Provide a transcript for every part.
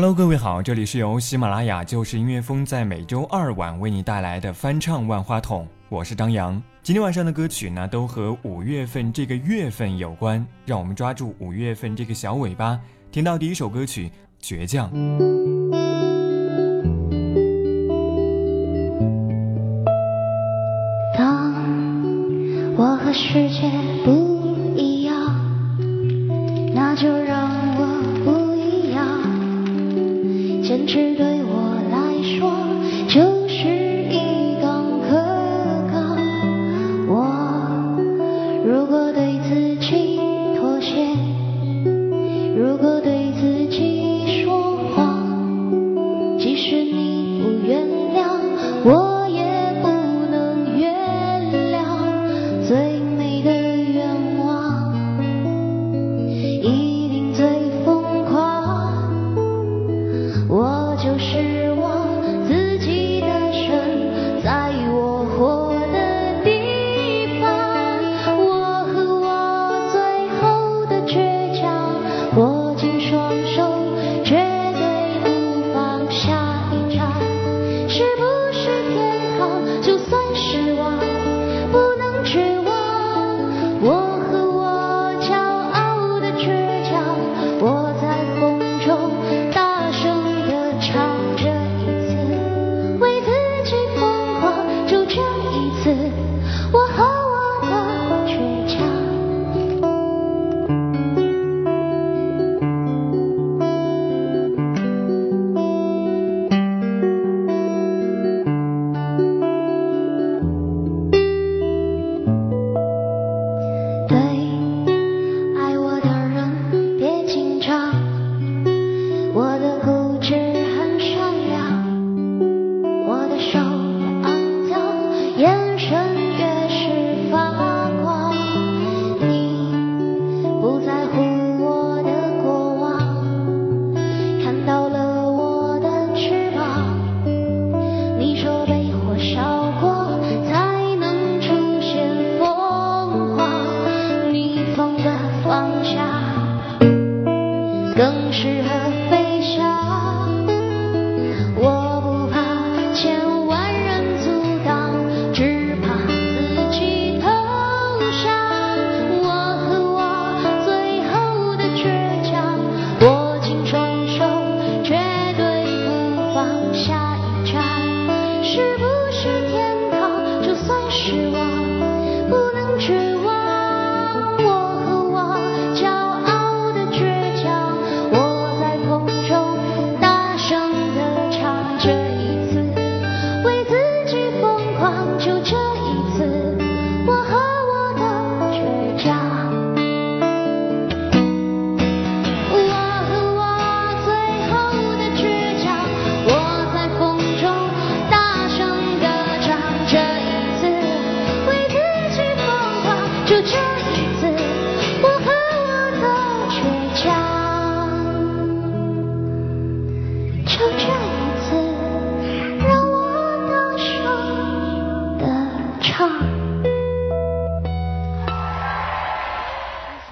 Hello，各位好，这里是由喜马拉雅就是音乐风在每周二晚为你带来的翻唱万花筒，我是张扬。今天晚上的歌曲呢，都和五月份这个月份有关，让我们抓住五月份这个小尾巴。听到第一首歌曲《倔强》。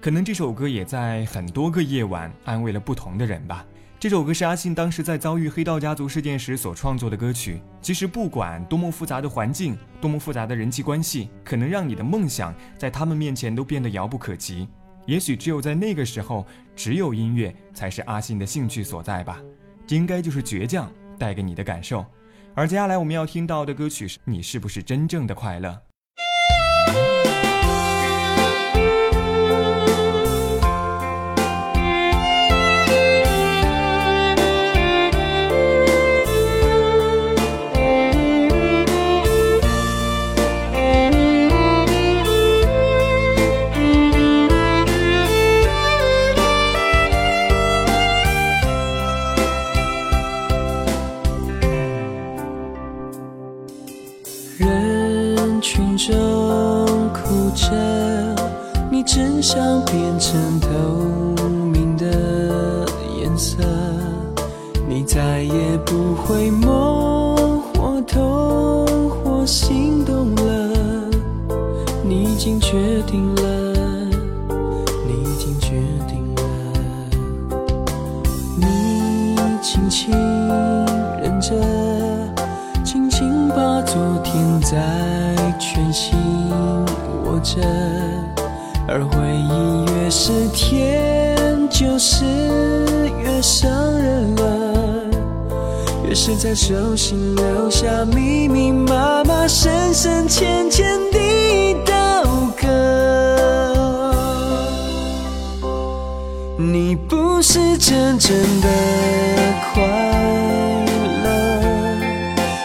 可能这首歌也在很多个夜晚安慰了不同的人吧。这首歌是阿信当时在遭遇黑道家族事件时所创作的歌曲。其实不管多么复杂的环境，多么复杂的人际关系，可能让你的梦想在他们面前都变得遥不可及。也许只有在那个时候，只有音乐才是阿信的兴趣所在吧。这应该就是倔强带给你的感受。而接下来我们要听到的歌曲是《你是不是真正的快乐》。想变成透明的颜色，你再也不会梦或痛或心动了，你已经决定了，你已经决定了，你轻轻忍着，轻轻把昨天在拳心握着。而回忆越是甜，就是越伤人了，越是在手心留下密密麻麻、深深浅浅的刀割。你不是真正的快乐，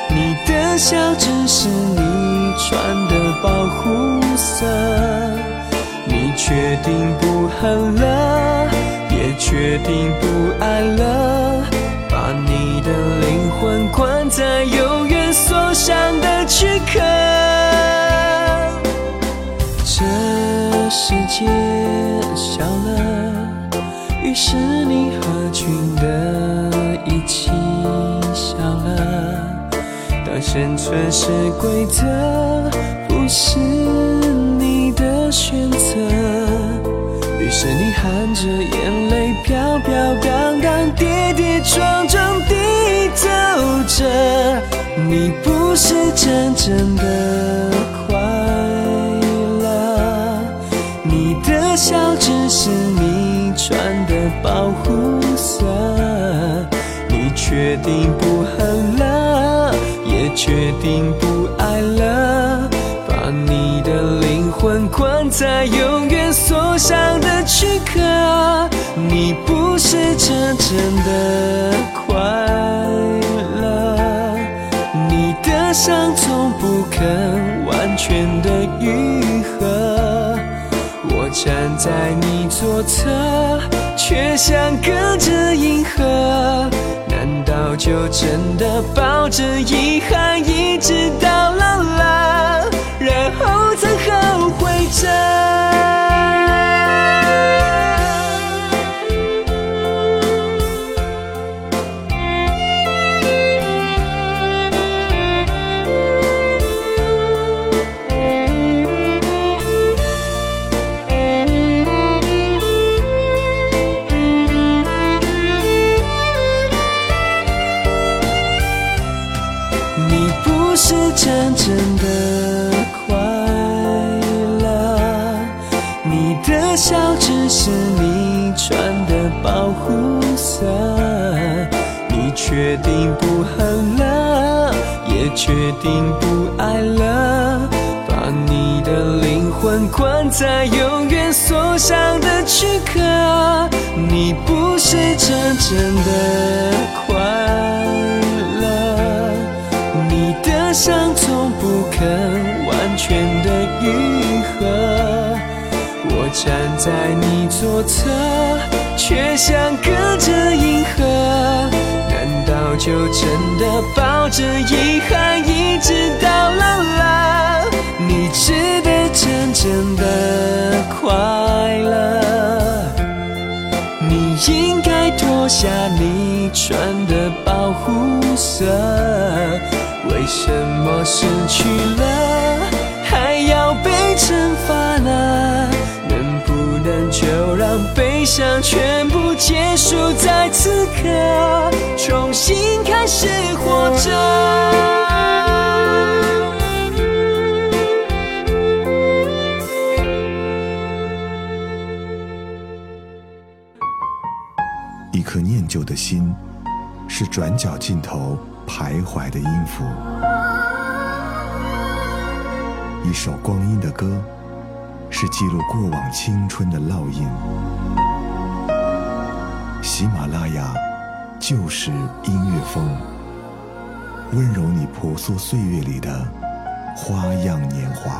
你的笑只是你穿的保护色。决定不恨了，也决定不爱了，把你的灵魂关在永远锁上的躯壳。这世界小了，于是你和群的一起笑了。当生存是规则，不是选择。于是你含着眼泪飘飘荡荡跌跌撞撞地走着，你不是真正的快乐，你的笑只是你穿的保护色，你决定不恨了，也决定不在永远锁上的。躯壳，你不是真正的快乐，你的伤从不肯完全的愈合。我站在你左侧，却像隔着银河。难道就真的抱着遗憾，一直到老了，决定不爱了，把你的灵魂关在永远锁上的躯壳。你不是真正的快乐，你的伤从。不肯完全的愈合，我站在你左侧，却像隔着银河。早就真的抱着遗憾，一直到老了？你值得真正的快乐，你应该脱下你穿的保护色。为什么失去了还要被惩罚呢？能不能就让悲伤全部结束在此刻，重新开始活着？一颗念旧的心，是转角尽头。徘徊的音符，一首光阴的歌，是记录过往青春的烙印。喜马拉雅旧时音乐风，温柔你婆娑岁月里的花样年华。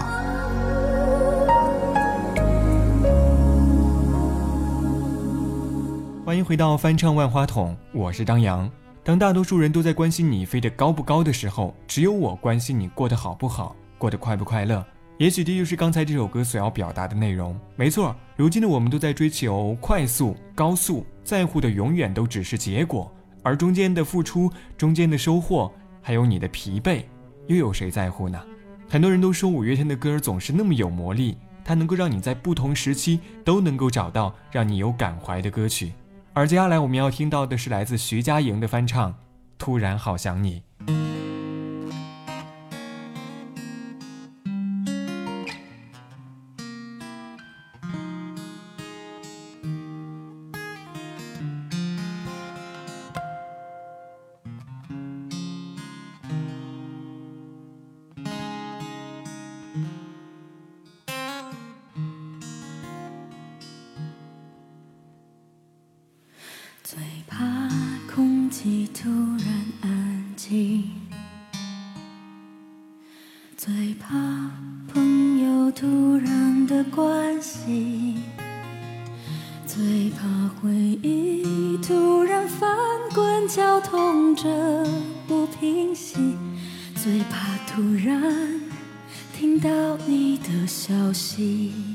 欢迎回到翻唱万花筒，我是张扬。当大多数人都在关心你飞得高不高的时候，只有我关心你过得好不好，过得快不快乐。也许这就是刚才这首歌所要表达的内容，没错，如今的我们都在追求快速、高速，在乎的永远都只是结果。而中间的付出，中间的收获，还有你的疲惫，又有谁在乎呢？很多人都说五月天的歌总是那么有魔力，它能够让你在不同时期都能够找到让你有感怀的歌曲。而接下来我们要听到的是来自徐佳莹的翻唱，突然好想你。回忆突然翻滚绞痛着不平息最怕突然听到你的消息。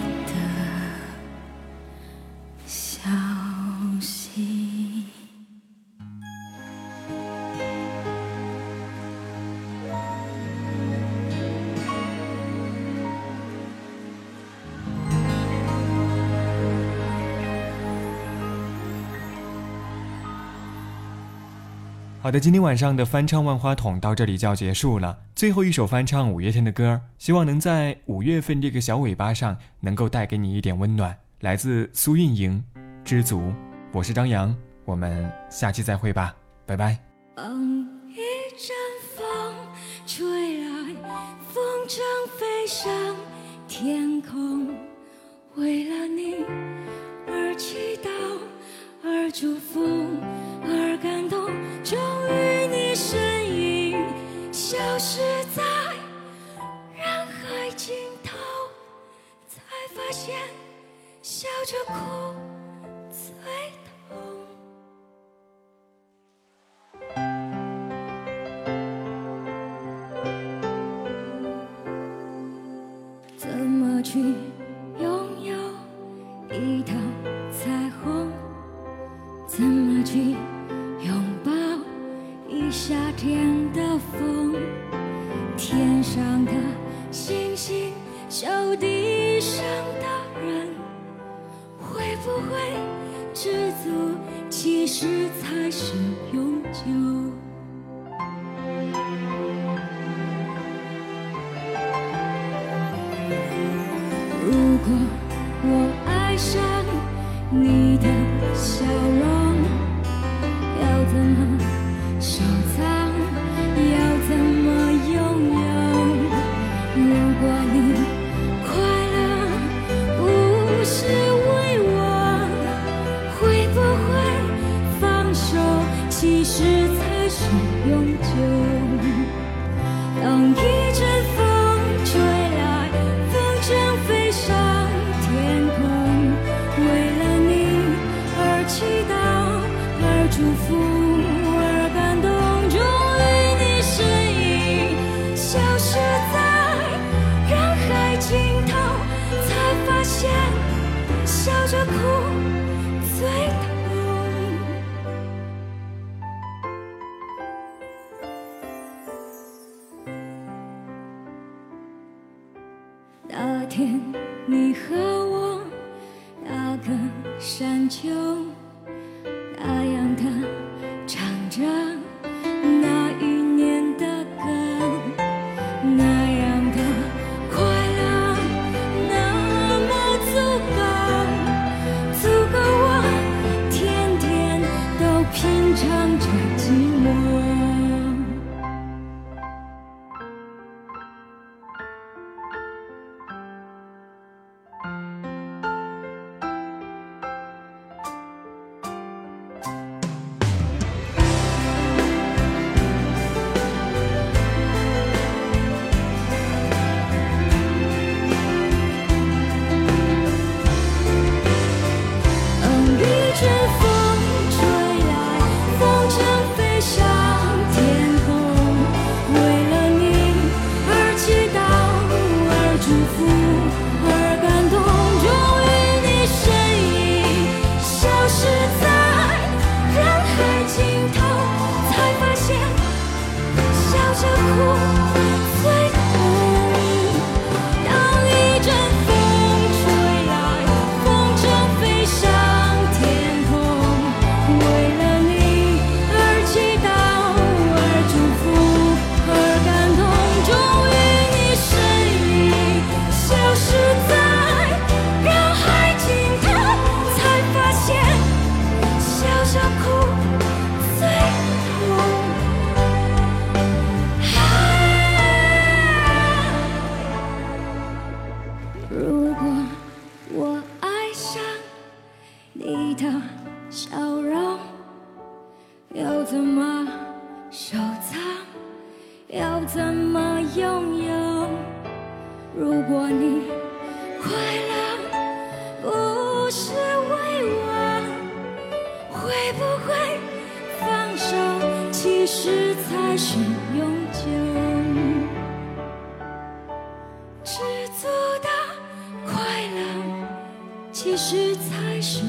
好的，今天晚上的翻唱万花筒到这里就要结束了。最后一首翻唱五月天的歌，希望能在五月份这个小尾巴上能够带给你一点温暖。来自苏运莹，《知足》。我是张扬，我们下期再会吧，拜拜。当一阵风吹来，风筝飞上天空，为了你而祈祷，而祝福，而感动。终于，你身影消失在人海尽头，才发现笑着哭 Mm-hmm. 祝福，而感动。终于，你身影消失在人海尽头，才发现笑着哭想哭。其实才是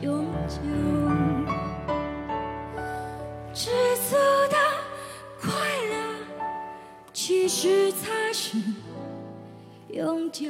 永久。知足的快乐，其实才是永久。